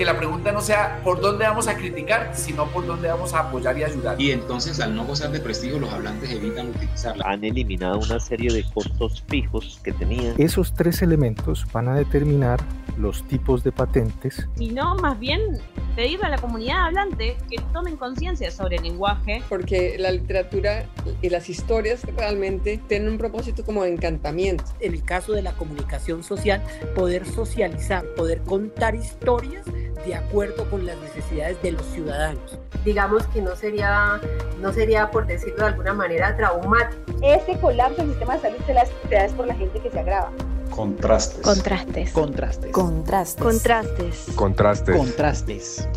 que la pregunta no sea por dónde vamos a criticar, sino por dónde vamos a apoyar y ayudar. Y entonces al no gozar de prestigio los hablantes evitan utilizarla. Han eliminado una serie de costos fijos que tenían. Esos tres elementos van a determinar los tipos de patentes. Y no, más bien pedirle a la comunidad hablante que tomen conciencia sobre el lenguaje. Porque la literatura y las historias realmente tienen un propósito como de encantamiento. En el caso de la comunicación social, poder socializar, poder contar historias de acuerdo con las necesidades de los ciudadanos. Digamos que no sería, no sería por decirlo de alguna manera, traumático. Este colapso del sistema de salud se las es por la gente que se agrava. Contrastes. Contrastes. Contrastes. Contrastes. Contrastes. Contrastes. Contrastes.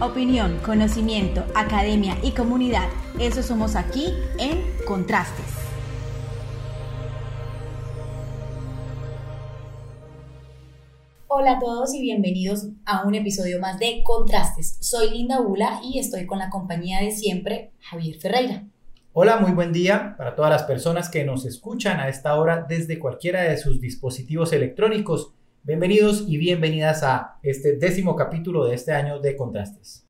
Opinión, conocimiento, academia y comunidad. Eso somos aquí en Contrastes. Hola a todos y bienvenidos a un episodio más de Contrastes. Soy Linda Bula y estoy con la compañía de siempre, Javier Ferreira. Hola, muy buen día para todas las personas que nos escuchan a esta hora desde cualquiera de sus dispositivos electrónicos. Bienvenidos y bienvenidas a este décimo capítulo de este año de Contrastes.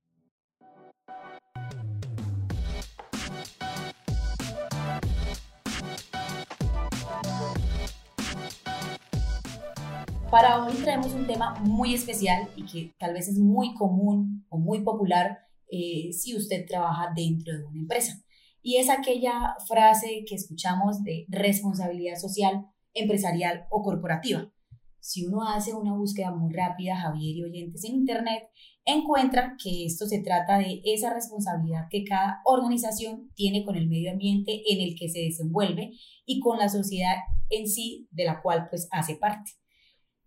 Para hoy traemos un tema muy especial y que tal vez es muy común o muy popular eh, si usted trabaja dentro de una empresa y es aquella frase que escuchamos de responsabilidad social, empresarial o corporativa. Si uno hace una búsqueda muy rápida, Javier y oyentes en Internet, encuentra que esto se trata de esa responsabilidad que cada organización tiene con el medio ambiente en el que se desenvuelve y con la sociedad en sí de la cual pues hace parte.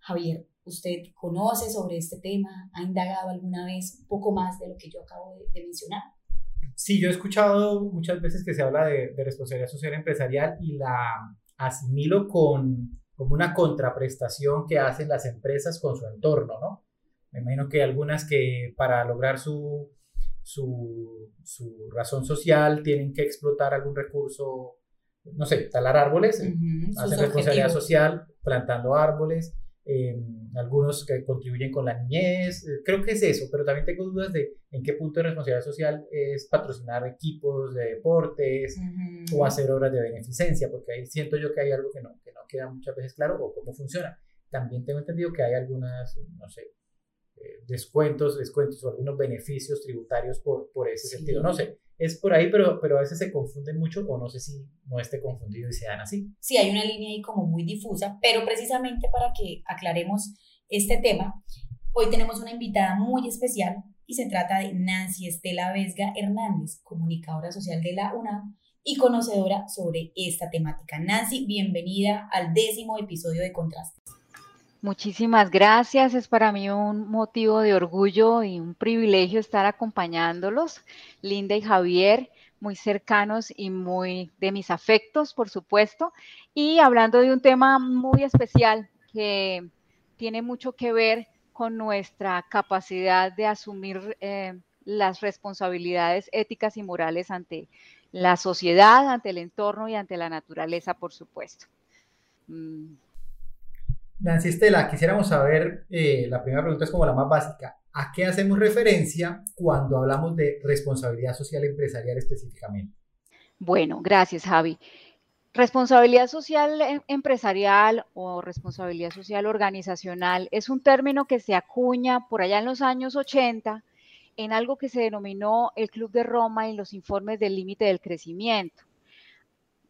Javier, ¿usted conoce sobre este tema? ¿Ha indagado alguna vez un poco más de lo que yo acabo de, de mencionar? Sí, yo he escuchado muchas veces que se habla de, responsabilidad social empresarial y la asimilo con como una contraprestación que hacen las empresas con su entorno, ¿no? Me imagino que algunas que para lograr su, su, su razón social tienen que explotar algún recurso, no sé, talar árboles, hacer responsabilidad social plantando árboles, Em, algunos que contribuyen con la niñez, eh, creo que es eso, pero también tengo dudas de en qué punto de responsabilidad social es patrocinar equipos de deportes o hacer obras de beneficencia, porque ahí siento yo que hay algo que no, que no queda muchas veces claro o cómo funciona. También tengo entendido que hay algunas, no sé, eh, descuentos, descuentos o algunos beneficios tributarios por, por ese sentido, no sé es por ahí, pero, pero a veces se confunden mucho o no sé si no esté confundido y sean así. Sí, hay una línea ahí como muy difusa, pero precisamente para que aclaremos este tema, hoy tenemos una invitada muy especial y se trata de Nancy Estela Vesga Hernández, comunicadora social de la UNAM y conocedora sobre esta temática. Nancy, bienvenida al décimo episodio de Contrastes. Muchísimas gracias. Es para mí un motivo de orgullo y un privilegio estar acompañándolos, Linda y Javier, muy cercanos y muy de mis afectos, por supuesto, y hablando de un tema muy especial que tiene mucho que ver con nuestra capacidad de asumir eh, las responsabilidades éticas y morales ante la sociedad, ante el entorno y ante la naturaleza, por supuesto. Mm, Nancy Estela, quisiéramos saber, eh, la primera pregunta es como la más básica, ¿a qué hacemos referencia cuando hablamos de responsabilidad social empresarial específicamente? Bueno, gracias Javi. Responsabilidad social em, empresarial o responsabilidad social organizacional es un término que se acuña por allá en los años 80 en algo que se denominó el Club de Roma y los informes del límite del crecimiento.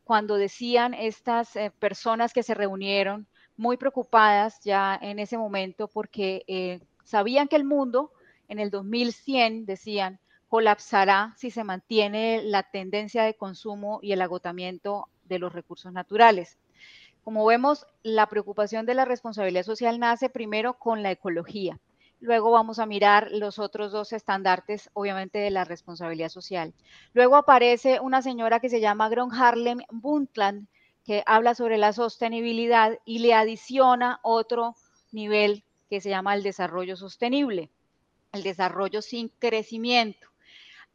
Cuando decían estas eh, personas que se reunieron, muy preocupadas ya en ese momento porque eh, sabían que el mundo en el 2100, decían, colapsará si se mantiene la tendencia de consumo y el agotamiento de los recursos naturales. Como vemos, la preocupación de la responsabilidad social nace primero con la ecología. Luego vamos a mirar los otros dos estandartes, obviamente, de la responsabilidad social. Luego aparece una señora que se llama Gron Harlem Buntland, que habla sobre la sostenibilidad y le adiciona otro nivel que se llama el desarrollo sostenible, el desarrollo sin crecimiento.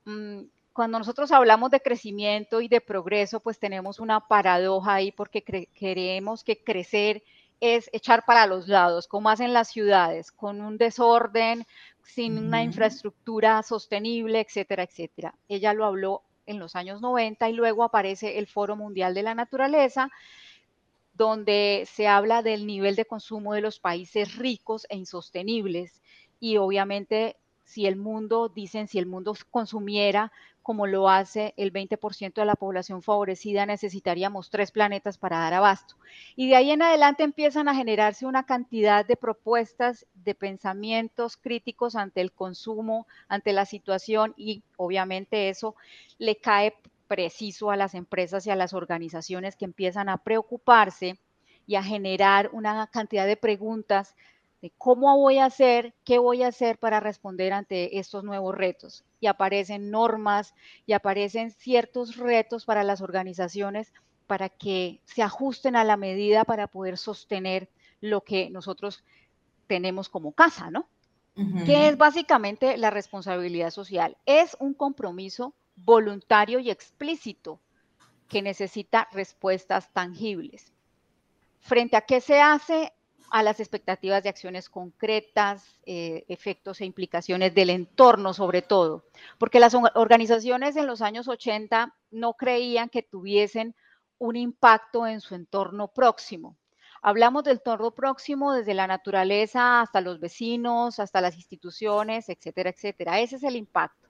Mm, cuando nosotros hablamos de crecimiento y de progreso, pues tenemos una paradoja ahí porque creemos que crecer es echar para los lados, como hacen las ciudades, con un desorden, sin una infraestructura sostenible, etcétera, etcétera. Ella lo habló en los años 90 y luego aparece el Foro Mundial de la Naturaleza, donde se habla del nivel de consumo de los países ricos e insostenibles. Y obviamente si el mundo, dicen, si el mundo consumiera como lo hace el 20% de la población favorecida, necesitaríamos tres planetas para dar abasto. Y de ahí en adelante empiezan a generarse una cantidad de propuestas, de pensamientos críticos ante el consumo, ante la situación y obviamente eso le cae preciso a las empresas y a las organizaciones que empiezan a preocuparse y a generar una cantidad de preguntas de cómo voy a hacer, qué voy a hacer para responder ante estos nuevos retos. Y aparecen normas y aparecen ciertos retos para las organizaciones para que se ajusten a la medida para poder sostener lo que nosotros tenemos como casa, ¿no? Que es básicamente la responsabilidad social. Es un compromiso voluntario y explícito que necesita respuestas tangibles. ¿Frente a qué se hace? A las expectativas de acciones concretas, eh, efectos e implicaciones del entorno sobre todo, porque las organizaciones en los años 80 no creían que tuviesen un impacto en su entorno próximo. Hablamos del entorno próximo desde la naturaleza hasta los vecinos, hasta las instituciones, etcétera, etcétera. Ese es el impacto.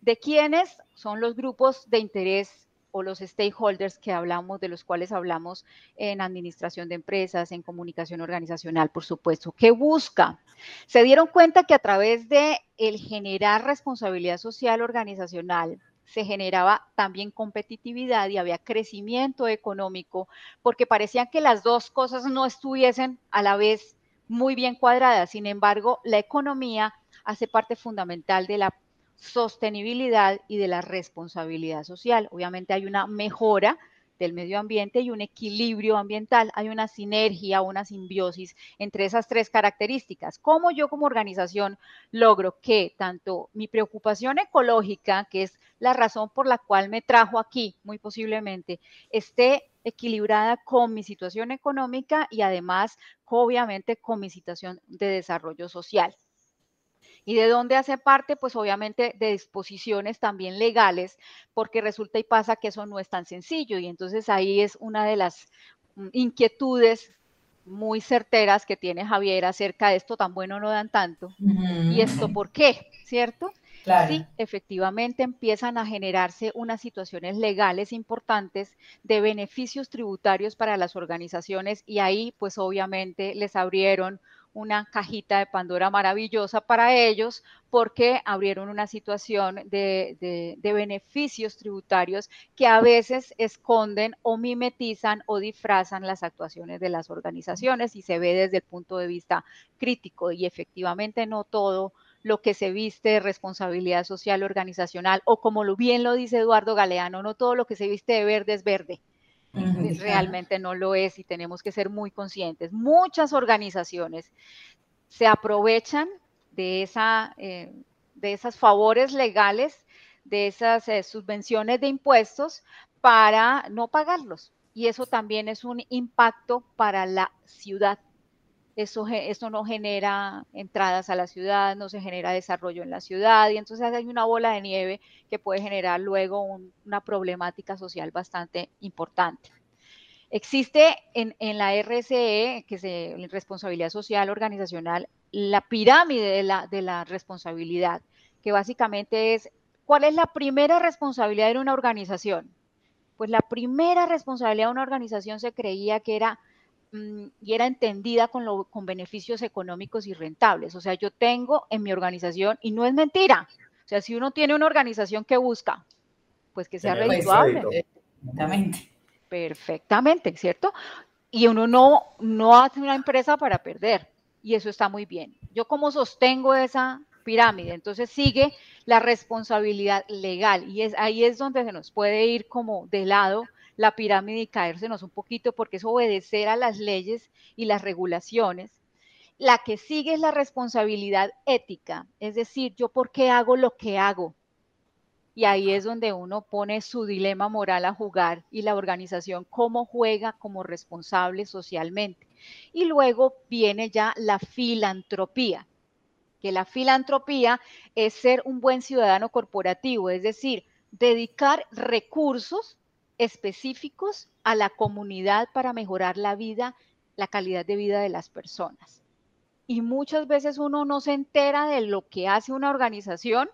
¿De quiénes son los grupos de interés o los stakeholders que hablamos, de los cuales hablamos en administración de empresas, en comunicación organizacional, por supuesto. ¿Qué busca? Se dieron cuenta que a través de el generar responsabilidad social organizacional, se generaba también competitividad y había crecimiento económico, porque parecían que las dos cosas no estuviesen a la vez muy bien cuadradas. Sin embargo, la economía hace parte fundamental de la sostenibilidad y de la responsabilidad social. Obviamente hay una mejora del medio ambiente y un equilibrio ambiental. Hay una sinergia, una simbiosis entre esas tres características. ¿Cómo yo como organización logro que tanto mi preocupación ecológica, que es la razón por la cual me trajo aquí, muy posiblemente, esté equilibrada con mi situación económica y además, obviamente, con mi situación de desarrollo social? ¿Y de dónde hace parte? Pues obviamente de disposiciones también legales, porque resulta y pasa que eso no es tan sencillo. Y entonces ahí es una de las mm, inquietudes muy certeras que tiene Javier acerca de esto tan bueno no dan tanto. ¿Y esto por qué? ¿Cierto? Sí, efectivamente empiezan a generarse unas situaciones legales importantes de beneficios tributarios para las organizaciones y ahí pues obviamente les abrieron una cajita de Pandora maravillosa para ellos porque abrieron una situación de, beneficios tributarios que a veces esconden o mimetizan o disfrazan las actuaciones de las organizaciones y se ve desde el punto de vista crítico. Y efectivamente no todo lo que se viste de responsabilidad social organizacional o como bien lo dice Eduardo Galeano, no todo lo que se viste de verde es verde realmente no lo es y tenemos que ser muy conscientes. Muchas organizaciones se aprovechan de, esa, eh, de esas favores legales, de esas eh, subvenciones de impuestos para no pagarlos. Y eso también es un impacto para la ciudad eso, no genera entradas a la ciudad, no se genera desarrollo en la ciudad y entonces hay una bola de nieve que puede generar luego una problemática social bastante importante. Existe en, la RCE, que es Responsabilidad Social Organizacional, la pirámide de la, de la responsabilidad, que básicamente es, ¿cuál es la primera responsabilidad de una organización? Pues la primera responsabilidad de una organización se creía que era y era entendida con, con beneficios económicos y rentables. O sea, yo tengo en mi organización, y no es mentira, o sea, si uno tiene una organización que busca, pues que sea redituable. Perfectamente. Perfectamente, ¿cierto? Y uno no, no hace una empresa para perder, y eso está muy bien. Yo como sostengo esa pirámide, entonces sigue la responsabilidad legal, y es, ahí es donde se nos puede ir como de lado la pirámide y caérsenos un poquito porque es obedecer a las leyes y las regulaciones. La que sigue es la responsabilidad ética, es decir, yo por qué hago lo que hago. Y ahí es donde uno pone su dilema moral a jugar y la organización cómo juega como responsable socialmente. Y luego viene ya la filantropía, que la filantropía es ser un buen ciudadano corporativo, es decir, dedicar recursos específicos a la comunidad para mejorar la vida, la calidad de vida de las personas. Y muchas veces uno no se entera de lo que hace una organización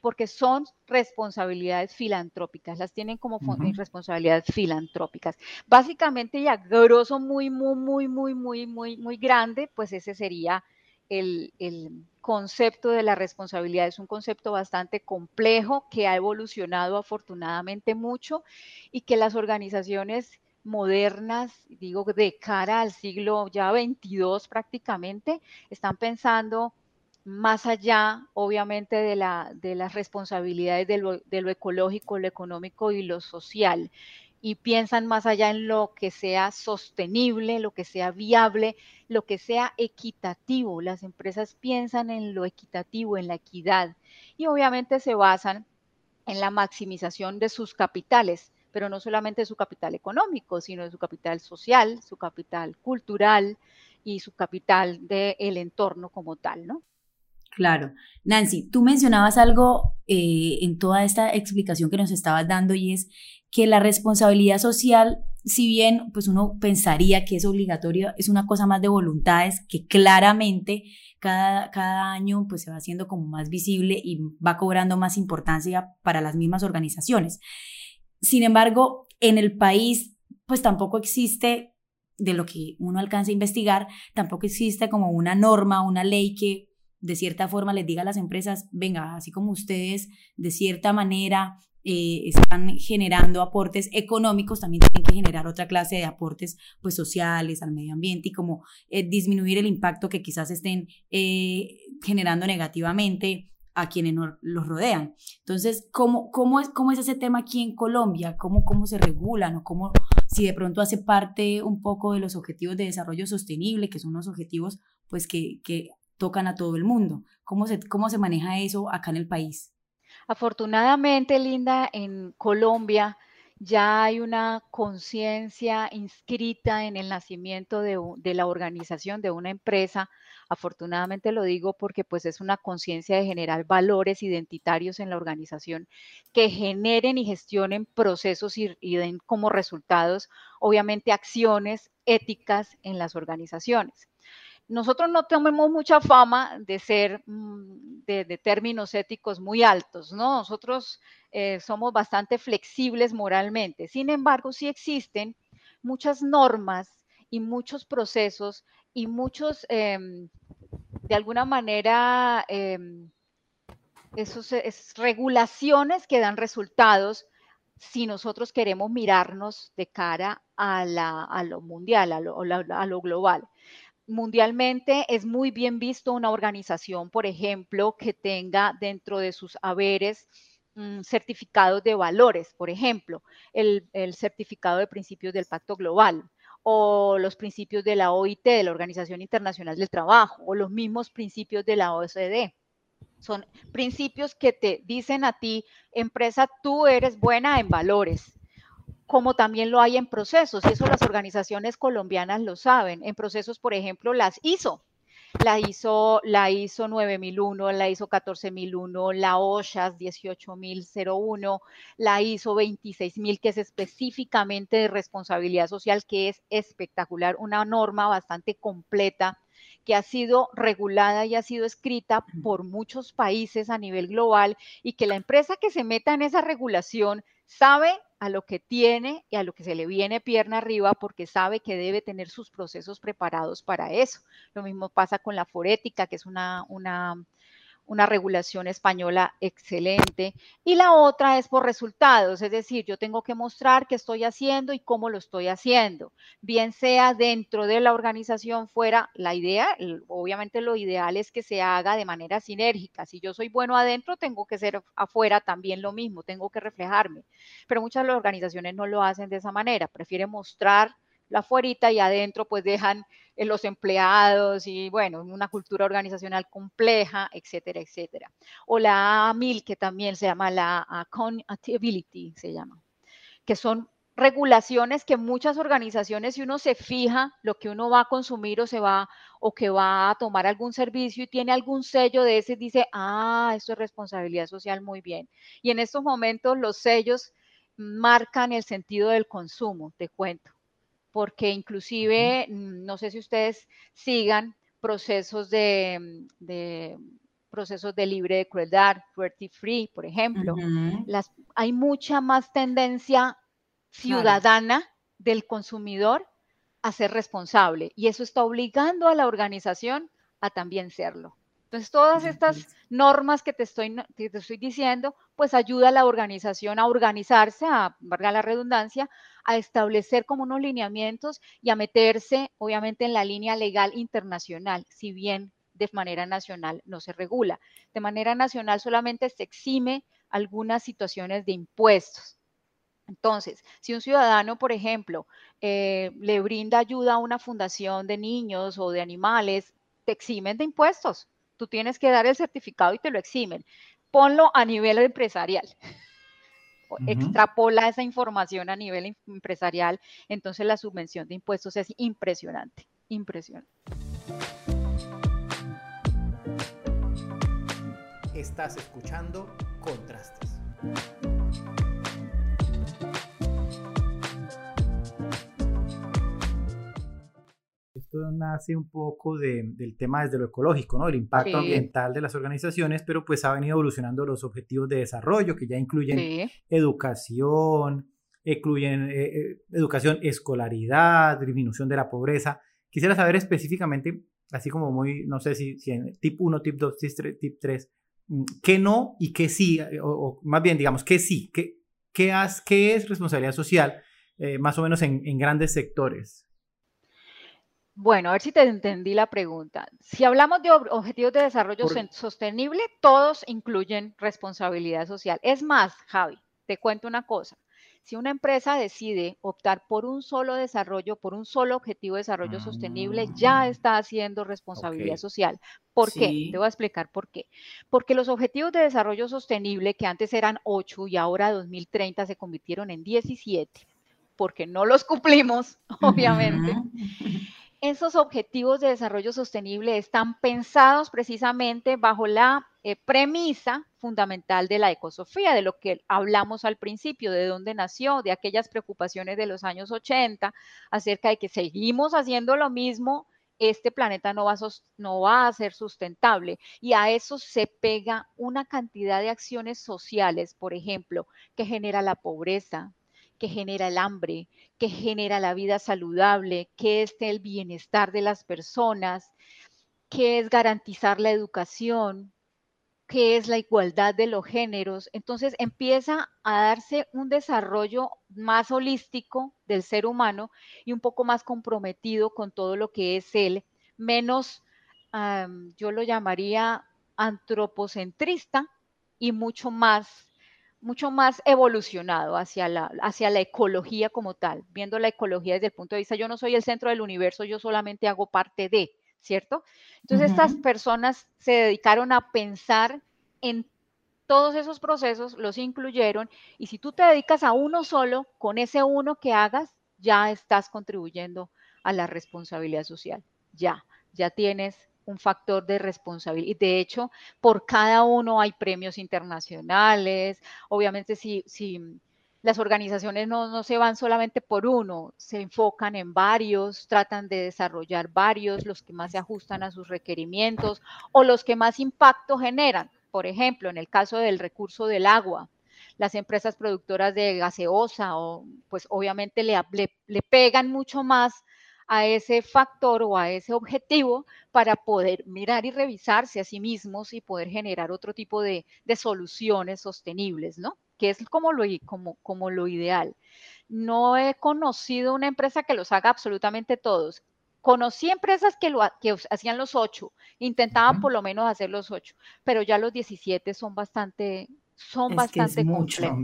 porque son responsabilidades filantrópicas, las tienen como responsabilidades filantrópicas. Básicamente, ya grosso muy, muy, muy, muy, muy, muy, muy grande, pues ese sería el, el, concepto de la responsabilidad. Es un concepto bastante complejo que ha evolucionado afortunadamente mucho y que las organizaciones modernas, digo, de cara al siglo ya 22 prácticamente, están pensando más allá, obviamente, de, la, de las responsabilidades de lo, de lo ecológico, lo económico y lo social y piensan más allá en lo que sea sostenible, lo que sea viable, lo que sea equitativo. Las empresas piensan en lo equitativo, en la equidad y obviamente se basan en la maximización de sus capitales, pero no solamente de su capital económico, sino de su capital social, su capital cultural y su capital del entorno como tal, ¿no? Claro. Nancy, tú mencionabas algo eh, en toda esta explicación que nos estabas dando y es que la responsabilidad social, si bien pues uno pensaría que es obligatoria, es una cosa más de voluntades que claramente cada, cada año pues se va haciendo como más visible y va cobrando más importancia para las mismas organizaciones. Sin embargo, en el país pues tampoco existe de lo que uno alcanza a investigar, tampoco existe como una norma, una ley que de cierta forma les diga a las empresas, venga, así como ustedes de cierta manera eh, están generando aportes económicos, también tienen que generar otra clase de aportes pues, sociales al medio ambiente y como eh, disminuir el impacto que quizás estén eh, generando negativamente a quienes los rodean. Entonces, ¿cómo, cómo, es, ¿cómo es ese tema aquí en Colombia? ¿Cómo, cómo se regulan o cómo, si de pronto hace parte un poco de los objetivos de desarrollo sostenible, que son unos objetivos pues que, que tocan a todo el mundo? ¿Cómo se, ¿Cómo se maneja eso acá en el país? Afortunadamente, Linda, en Colombia ya hay una conciencia inscrita en el nacimiento de, la organización de una empresa. Afortunadamente lo digo porque pues es una conciencia de generar valores identitarios en la organización que generen y gestionen procesos y, y den como resultados, obviamente, acciones éticas en las organizaciones nosotros no tenemos mucha fama de ser de, términos éticos muy altos, ¿no? Nosotros eh, somos bastante flexibles moralmente. Sin embargo, sí existen muchas normas y muchos procesos y muchos, em, de alguna manera, em, esos, regulaciones que dan resultados si nosotros queremos mirarnos de cara a, lo mundial, a lo global mundialmente es muy bien visto una organización, por ejemplo, que tenga dentro de sus haberes mm, certificados de valores, por ejemplo, el, certificado de principios del Pacto Global o los principios de la OIT, de la Organización Internacional del Trabajo, o los mismos principios de la OCDE. Son principios que te dicen a ti, empresa, tú eres buena en valores, como también lo hay en procesos, y eso las organizaciones colombianas lo saben. En procesos, por ejemplo, las ISO, la ISO, la ISO 9001, la ISO 14001, la OSHAS 18001, la ISO 26000, que es específicamente de responsabilidad social, que es espectacular, una norma bastante completa que ha sido regulada y ha sido escrita por muchos países a nivel global y que la empresa que se meta en esa regulación sabe a lo que tiene y a lo que se le viene pierna arriba porque sabe que debe tener sus procesos preparados para eso. Lo mismo pasa con la forética, que es una, una una regulación española excelente. Y la otra es por resultados, es decir, yo tengo que mostrar qué estoy haciendo y cómo lo estoy haciendo, bien sea dentro de la organización, fuera la idea, obviamente lo ideal es que se haga de manera sinérgica. Si yo soy bueno adentro, tengo que ser afuera también lo mismo, tengo que reflejarme. Pero muchas organizaciones no lo hacen de esa manera, prefieren mostrar la afuerita y adentro pues dejan los empleados y bueno, una cultura organizacional compleja, etcétera, etcétera. O la AMIL, que también se llama la Accountability, se llama, que son regulaciones que muchas organizaciones, si uno se fija lo que uno va a consumir o se va o que va a tomar algún servicio y tiene algún sello de ese, dice, ah, esto es responsabilidad social, muy bien. Y en estos momentos los sellos marcan el sentido del consumo, te cuento, porque inclusive, mm, no sé si ustedes sigan procesos de, de procesos de libre de crueldad, cruelty free, por ejemplo. Las, hay mucha más tendencia ciudadana del consumidor a ser responsable y eso está obligando a la organización a también serlo. Entonces, todas estas normas que te estoy, te estoy diciendo, pues ayuda a la organización a organizarse, a, valga la redundancia, a establecer como unos lineamientos y a meterse, obviamente, en la línea legal internacional, si bien de manera nacional no se regula. De manera nacional solamente se exime algunas situaciones de impuestos. Entonces, si un ciudadano, por ejemplo, eh, le brinda ayuda a una fundación de niños o de animales, te eximen de impuestos. Tú tienes que dar el certificado y te lo eximen. Ponlo a nivel empresarial. Extrapola esa información a nivel empresarial. Entonces la subvención de impuestos es impresionante, impresionante. Estás escuchando Contrastes. Esto nace un poco del tema desde lo ecológico, ¿no? El impacto ambiental de las organizaciones, pero pues ha venido evolucionando los objetivos de desarrollo que ya incluyen educación, incluyen eh, eh, educación, escolaridad, disminución de la pobreza. Quisiera saber específicamente, así como muy, no sé si, si en tip 1, tip 2, tip 3, Mm, qué no y qué sí, eh, o, más bien digamos, qué sí, qué, qué, qué es responsabilidad social, eh, más o menos en, grandes sectores. Bueno, a ver si te entendí la pregunta. Si hablamos de objetivos de desarrollo sostenible, todos incluyen responsabilidad social. Es más, Javi, te cuento una cosa. Si una empresa decide optar por un solo desarrollo, por un solo objetivo de desarrollo sostenible, ya mm. está haciendo responsabilidad social. ¿Por qué? Te voy a explicar por qué. Porque los objetivos de desarrollo sostenible, que antes eran 8 y ahora 2030 se convirtieron en 17, porque no los cumplimos, obviamente. Esos objetivos de desarrollo sostenible están pensados precisamente bajo la eh, premisa fundamental de la ecosofía, de lo que hablamos al principio, de dónde nació, de aquellas preocupaciones de los años 80 acerca de que seguimos haciendo lo mismo, este planeta no va, a, no va a ser sustentable. Y a eso se pega una cantidad de acciones sociales, por ejemplo, que genera la pobreza, que genera el hambre, que genera la vida saludable, que es el bienestar de las personas, que es garantizar la educación, que es la igualdad de los géneros. Entonces empieza a darse un desarrollo más holístico del ser humano y un poco más comprometido con todo lo que es él, menos, yo lo llamaría antropocentrista y mucho más mucho más evolucionado hacia la, hacia la ecología como tal, viendo la ecología desde el punto de vista, yo no soy el centro del universo, yo solamente hago parte de, ¿cierto? Entonces estas personas se dedicaron a pensar en todos esos procesos, los incluyeron, y si tú te dedicas a uno solo, con ese uno que hagas, ya estás contribuyendo a la responsabilidad social, ya, ya tienes un factor de responsabilidad. De hecho, por cada uno hay premios internacionales. Obviamente, si, si las organizaciones no, no, se van solamente por uno, se enfocan en varios, tratan de desarrollar varios, los que más se ajustan a sus requerimientos o los que más impacto generan. Por ejemplo, en el caso del recurso del agua, las empresas productoras de gaseosa, o, pues obviamente le, le, le pegan mucho más a ese factor o a ese objetivo para poder mirar y revisarse a sí mismos y poder generar otro tipo de, soluciones sostenibles, ¿no? Que es como lo, como, como lo ideal. No he conocido una empresa que los haga absolutamente todos. Conocí empresas que, lo, que hacían los ocho, intentaban por lo menos hacer los ocho, pero ya los 17 son bastante, son bastante complejos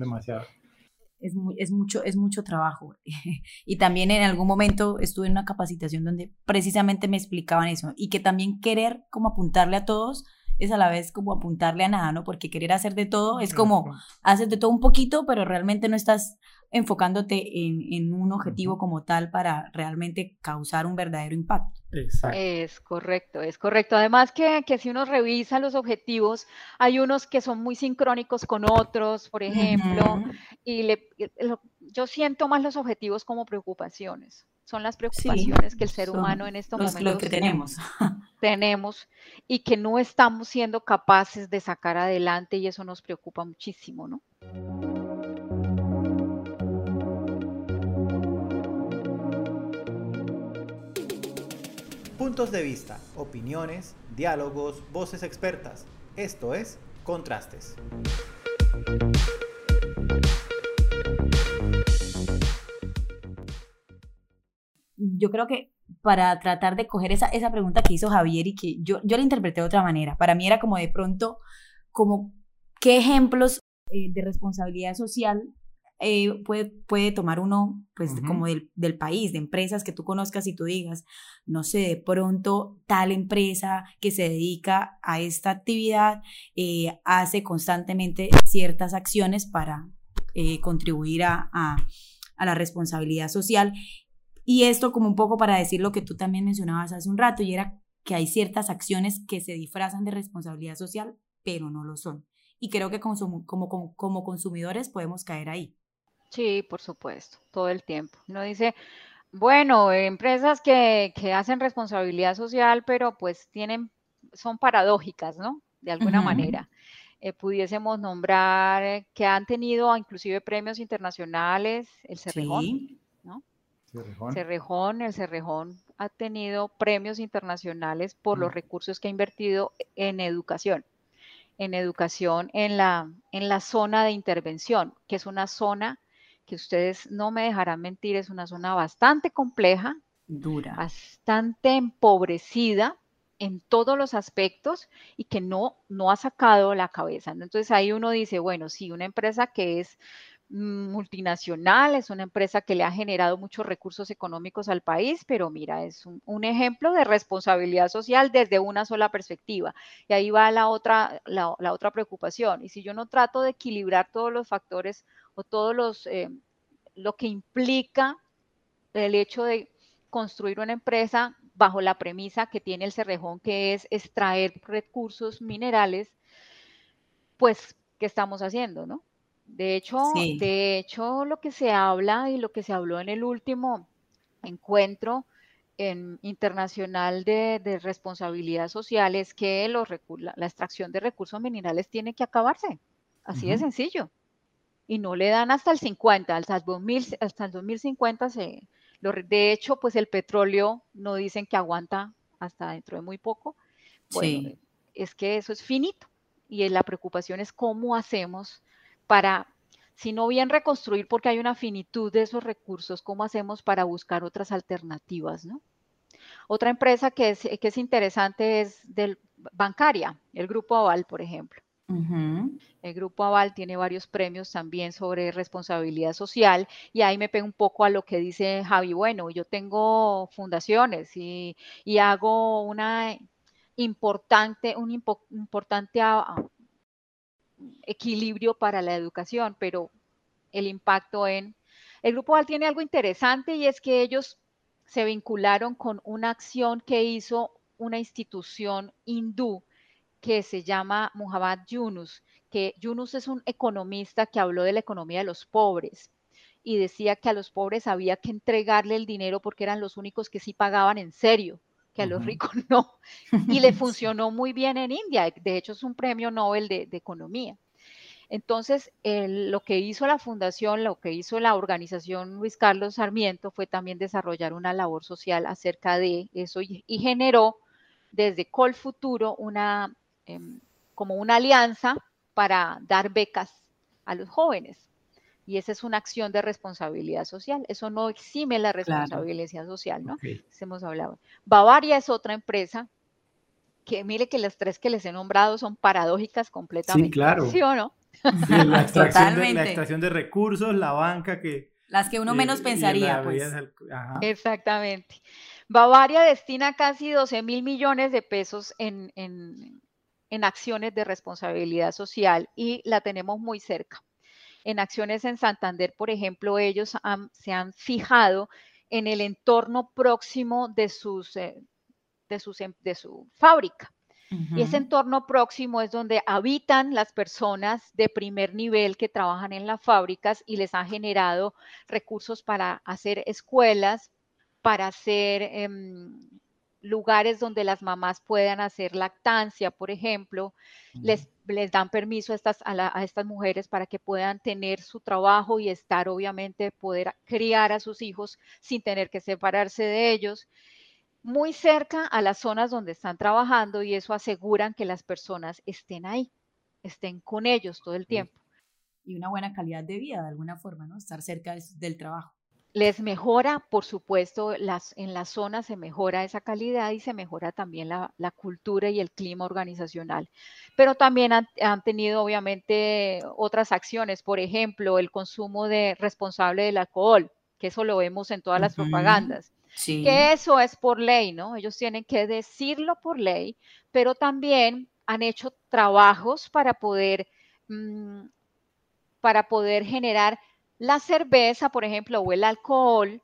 es, mucho, es mucho trabajo. y también en algún momento estuve en una capacitación donde precisamente me explicaban eso y que también querer como apuntarle a todos es a la vez como apuntarle a nada, ¿no? Porque querer hacer de todo es como haces de todo un poquito, pero realmente no estás enfocándote en, en un objetivo como tal para realmente causar un verdadero impacto. Exacto. Es correcto, es correcto. Además que, que, si uno revisa los objetivos, hay unos que son muy sincrónicos con otros, por ejemplo, y le, yo siento más los objetivos como preocupaciones. Son las preocupaciones que el ser humano en estos momentos lo que tenemos. tenemos y que no estamos siendo capaces de sacar adelante y eso nos preocupa muchísimo, ¿no? Puntos de vista, opiniones, diálogos, voces expertas. Esto es Contrastes. Yo creo que para tratar de coger esa, esa pregunta que hizo Javier y que yo, yo la interpreté de otra manera, para mí era como de pronto, como qué ejemplos eh, de responsabilidad social eh, puede, puede tomar uno, pues, como del, del, país, de empresas que tú conozcas y tú digas, no sé, de pronto tal empresa que se dedica a esta actividad eh, hace constantemente ciertas acciones para eh, contribuir a, a, a la responsabilidad social. Y esto como un poco para decir lo que tú también mencionabas hace un rato, y era que hay ciertas acciones que se disfrazan de responsabilidad social, pero no lo son. Y creo que como, como, como consumidores podemos caer ahí. Sí, por supuesto, todo el tiempo. Uno dice, bueno, empresas que, que hacen responsabilidad social, pero pues tienen, son paradójicas, ¿no? De alguna manera. Eh, pudiésemos nombrar que han tenido inclusive premios internacionales, el Cerrejón, ¿no? Cerrejón. Cerrejón, el Cerrejón ha tenido premios internacionales por los recursos que ha invertido en educación, en educación en la, en la zona de intervención, que es una zona que ustedes no me dejarán mentir, es una zona bastante compleja, dura, bastante empobrecida en todos los aspectos y que no, no ha sacado la cabeza. Entonces ahí uno dice, bueno, sí, una empresa que es multinacional, es una empresa que le ha generado muchos recursos económicos al país, pero mira, es un, ejemplo de responsabilidad social desde una sola perspectiva. Y ahí va la otra, la, otra preocupación. Y si yo no trato de equilibrar todos los factores o todos los, eh, lo que implica el hecho de construir una empresa bajo la premisa que tiene el Cerrejón, que es extraer recursos minerales, pues, ¿qué estamos haciendo, no? De hecho, de hecho, lo que se habla y lo que se habló en el último encuentro en, internacional de, de, responsabilidad social es que los, la, la, extracción de recursos minerales tiene que acabarse. Así de sencillo y no le dan hasta el 50, hasta el, 2000, hasta el 2050 se, lo, de hecho, pues el petróleo no dicen que aguanta hasta dentro de muy poco. Bueno, sí. es que eso es finito y la preocupación es cómo hacemos para, si no bien reconstruir porque hay una finitud de esos recursos, cómo hacemos para buscar otras alternativas, ¿no? Otra empresa que es, que es interesante es del bancaria, el Grupo Aval, por ejemplo. El Grupo Aval tiene varios premios también sobre responsabilidad social y ahí me pego un poco a lo que dice Javi. Bueno, yo tengo fundaciones y, y hago una importante, un impo, importante a, equilibrio para la educación, pero el impacto en... El Grupo Aval tiene algo interesante y es que ellos se vincularon con una acción que hizo una institución hindú que se llama Muhammad Yunus, que Yunus es un economista que habló de la economía de los pobres y decía que a los pobres había que entregarle el dinero porque eran los únicos que sí pagaban en serio, que a los uh -huh. ricos no. Y le funcionó muy bien en India. De hecho, es un premio Nobel de, de economía. Entonces, el, lo que hizo la fundación, lo que hizo la organización Luis Carlos Sarmiento fue también desarrollar una labor social acerca de eso y, y generó desde Col Futuro una eh, como una alianza para dar becas a los jóvenes. Y esa es una acción de responsabilidad social. Eso no exime la responsabilidad claro. social, ¿no? Okay. Hemos hablado. Bavaria es otra empresa que mire que las tres que les he nombrado son paradójicas completamente. Sí, claro. ¿Sí o no? Sí, la, extracción de, la, extracción de, recursos, la banca que... Las que uno y, menos pensaría, pues. Ajá. Exactamente. Bavaria destina casi 12 mil millones de pesos en, en, en acciones de responsabilidad social y la tenemos muy cerca. En acciones en Santander, por ejemplo, ellos se han fijado en el entorno próximo de, sus, eh, de, sus, em, de su fábrica. Y ese entorno próximo es donde habitan las personas de primer nivel que trabajan en las fábricas y les ha generado recursos para hacer escuelas, para hacer em, lugares donde las mamás puedan hacer lactancia, por ejemplo, les, les, dan permiso a estas, a, estas mujeres para que puedan tener su trabajo y estar, obviamente, poder criar a sus hijos sin tener que separarse de ellos, muy cerca a las zonas donde están trabajando y eso aseguran que las personas estén ahí, estén con ellos todo el tiempo. Y una buena calidad de vida, de alguna forma, ¿no? Estar cerca del trabajo les mejora, por supuesto, las, en la zona se mejora esa calidad y se mejora también la, cultura y el clima organizacional. Pero también han, tenido, obviamente, otras acciones, por ejemplo, el consumo de responsable del alcohol, que eso lo vemos en todas las propagandas. Que eso es por ley, ¿no? Ellos tienen que decirlo por ley, pero también han hecho trabajos para poder, mm, para poder generar la cerveza, por ejemplo, o el alcohol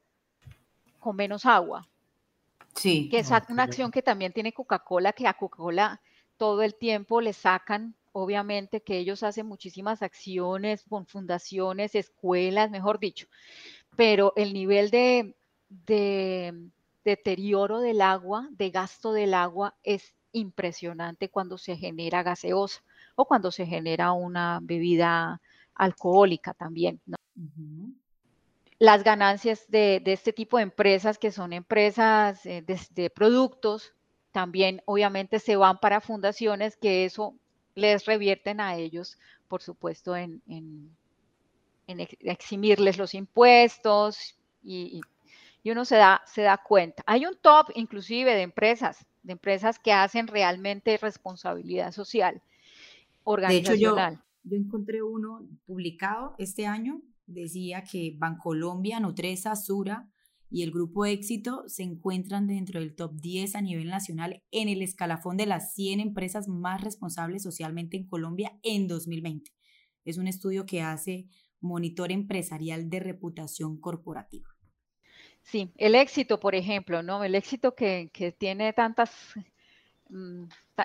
con menos agua. Sí. Que es una acción que también tiene Coca-Cola, que a Coca-Cola todo el tiempo le sacan, obviamente, que ellos hacen muchísimas acciones con fundaciones, escuelas, mejor dicho. Pero el nivel de, de deterioro del agua, de gasto del agua, es impresionante cuando se genera gaseosa o cuando se genera una bebida alcohólica también. ¿no? Las ganancias de, este tipo de empresas, que son empresas eh, de, productos, también obviamente se van para fundaciones que eso les revierten a ellos, por supuesto, en, eximirles los impuestos y, uno se da, se da cuenta. Hay un top inclusive de empresas, de empresas que hacen realmente responsabilidad social organizacional. De hecho, yo, yo encontré uno publicado este año decía que Bancolombia, Nutresa, Sura y el Grupo Éxito se encuentran dentro del top 10 a nivel nacional en el escalafón de las 100 empresas más responsables socialmente en Colombia en 2020. Es un estudio que hace Monitor Empresarial de Reputación Corporativa. Sí, el éxito, por ejemplo, ¿no? El éxito que, que tiene tantas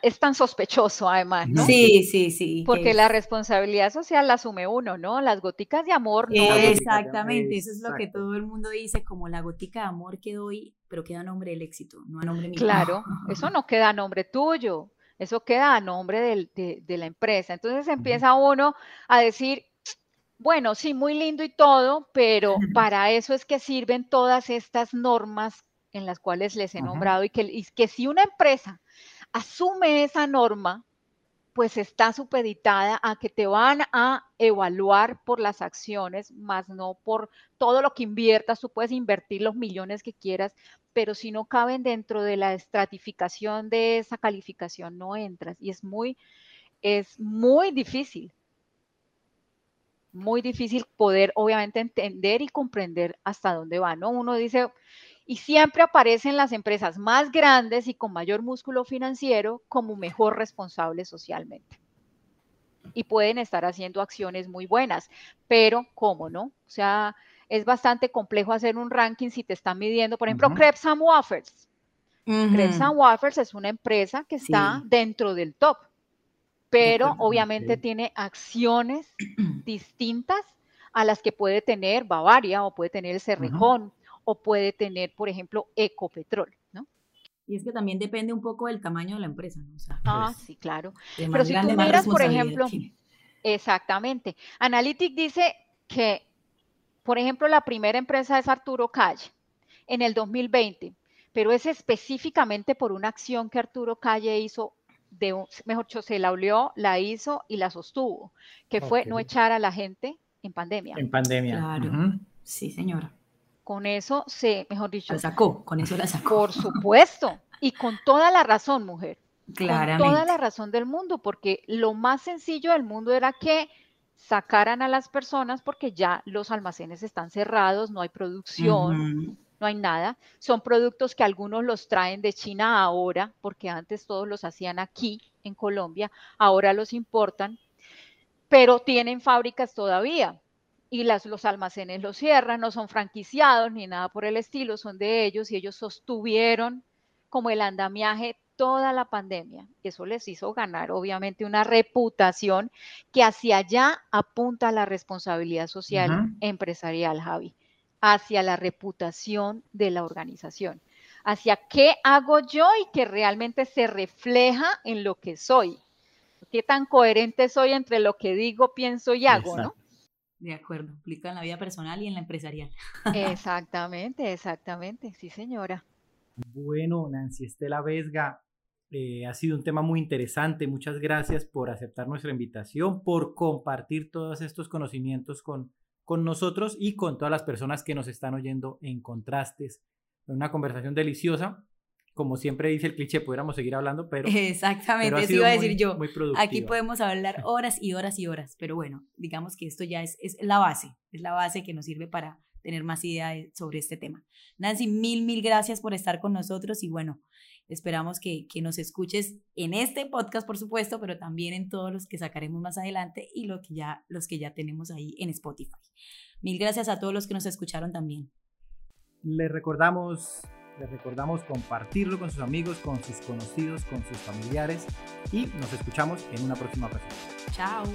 es tan sospechoso además, ¿no? Sí, sí, sí. Porque la responsabilidad social la asume uno, ¿no? Las goticas de amor no. Exactamente, eso es lo que todo el mundo dice, como la gotica de amor que doy, pero queda a nombre del éxito, no a nombre mío. Claro, eso no queda a nombre tuyo, eso queda a nombre de, la empresa. Entonces empieza uno a decir, bueno, sí, muy lindo y todo, pero para eso es que sirven todas estas normas en las cuales les he nombrado y que, y que si una empresa asume esa norma, pues está supeditada a que te van a evaluar por las acciones, más no por todo lo que inviertas. Tú puedes invertir los millones que quieras, pero si no caben dentro de la estratificación de esa calificación, no entras. Y es muy, es muy difícil, muy difícil poder obviamente entender y comprender hasta dónde va, ¿no? Uno dice, y siempre aparecen las empresas más grandes y con mayor músculo financiero como mejor responsables socialmente. Y pueden estar haciendo acciones muy buenas, pero ¿cómo no? O sea, es bastante complejo hacer un ranking si te están midiendo, por ejemplo, Krebs and Waffers. Krebs and Waffers es una empresa que está dentro del top, pero obviamente tiene acciones distintas a las que puede tener Bavaria o puede tener el Cerrejón o puede tener, por ejemplo, Ecopetrol, ¿no? Y es que también depende un poco del tamaño de la empresa, ¿no? ah, pues, sí, claro. Pero si tú miras, por ejemplo, exactamente. Analytic dice que, por ejemplo, la primera empresa es Arturo Calle en el 2020, pero es específicamente por una acción que Arturo Calle hizo de mejor dicho, se la olió, la hizo y la sostuvo, que fue no echar a la gente en pandemia. En pandemia. Claro. Sí, señora. Con eso se, mejor dicho. La sacó, con eso la sacó. Por supuesto. Y con toda la razón, mujer. Claramente. Con toda la razón del mundo, porque lo más sencillo del mundo era que sacaran a las personas porque ya los almacenes están cerrados, no hay producción, no hay nada. Son productos que algunos los traen de China ahora, porque antes todos los hacían aquí en Colombia, ahora los importan, pero tienen fábricas todavía y las, los almacenes los cierran, no son franquiciados ni nada por el estilo, son de ellos y ellos sostuvieron como el andamiaje toda la pandemia. Eso les hizo ganar, obviamente, una reputación que hacia allá apunta la responsabilidad social empresarial, Javi, hacia la reputación de la organización, hacia qué hago yo y que realmente se refleja en lo que soy. Qué tan coherente soy entre lo que digo, pienso y hago, ¿no? De acuerdo, aplica en la vida personal y en la empresarial. Exactamente, exactamente, sí señora. Bueno, Nancy Estela Vesga, eh, ha sido un tema muy interesante. Muchas gracias por aceptar nuestra invitación, por compartir todos estos conocimientos con, con nosotros y con todas las personas que nos están oyendo en Contrastes. Una conversación deliciosa como siempre dice el cliché, pudiéramos seguir hablando, pero... Exactamente, eso iba a decir yo. Aquí podemos hablar horas y horas y horas, pero bueno, digamos que esto ya es, es la base, es la base que nos sirve para tener más ideas sobre este tema. Nancy, mil, mil gracias por estar con nosotros y bueno, esperamos que, que nos escuches en este podcast, por supuesto, pero también en todos los que sacaremos más adelante y lo que ya, los que ya tenemos ahí en Spotify. Mil gracias a todos los que nos escucharon también. Les recordamos les recordamos compartirlo con sus amigos, con sus conocidos, con sus familiares y nos escuchamos en una próxima ocasión. Chao.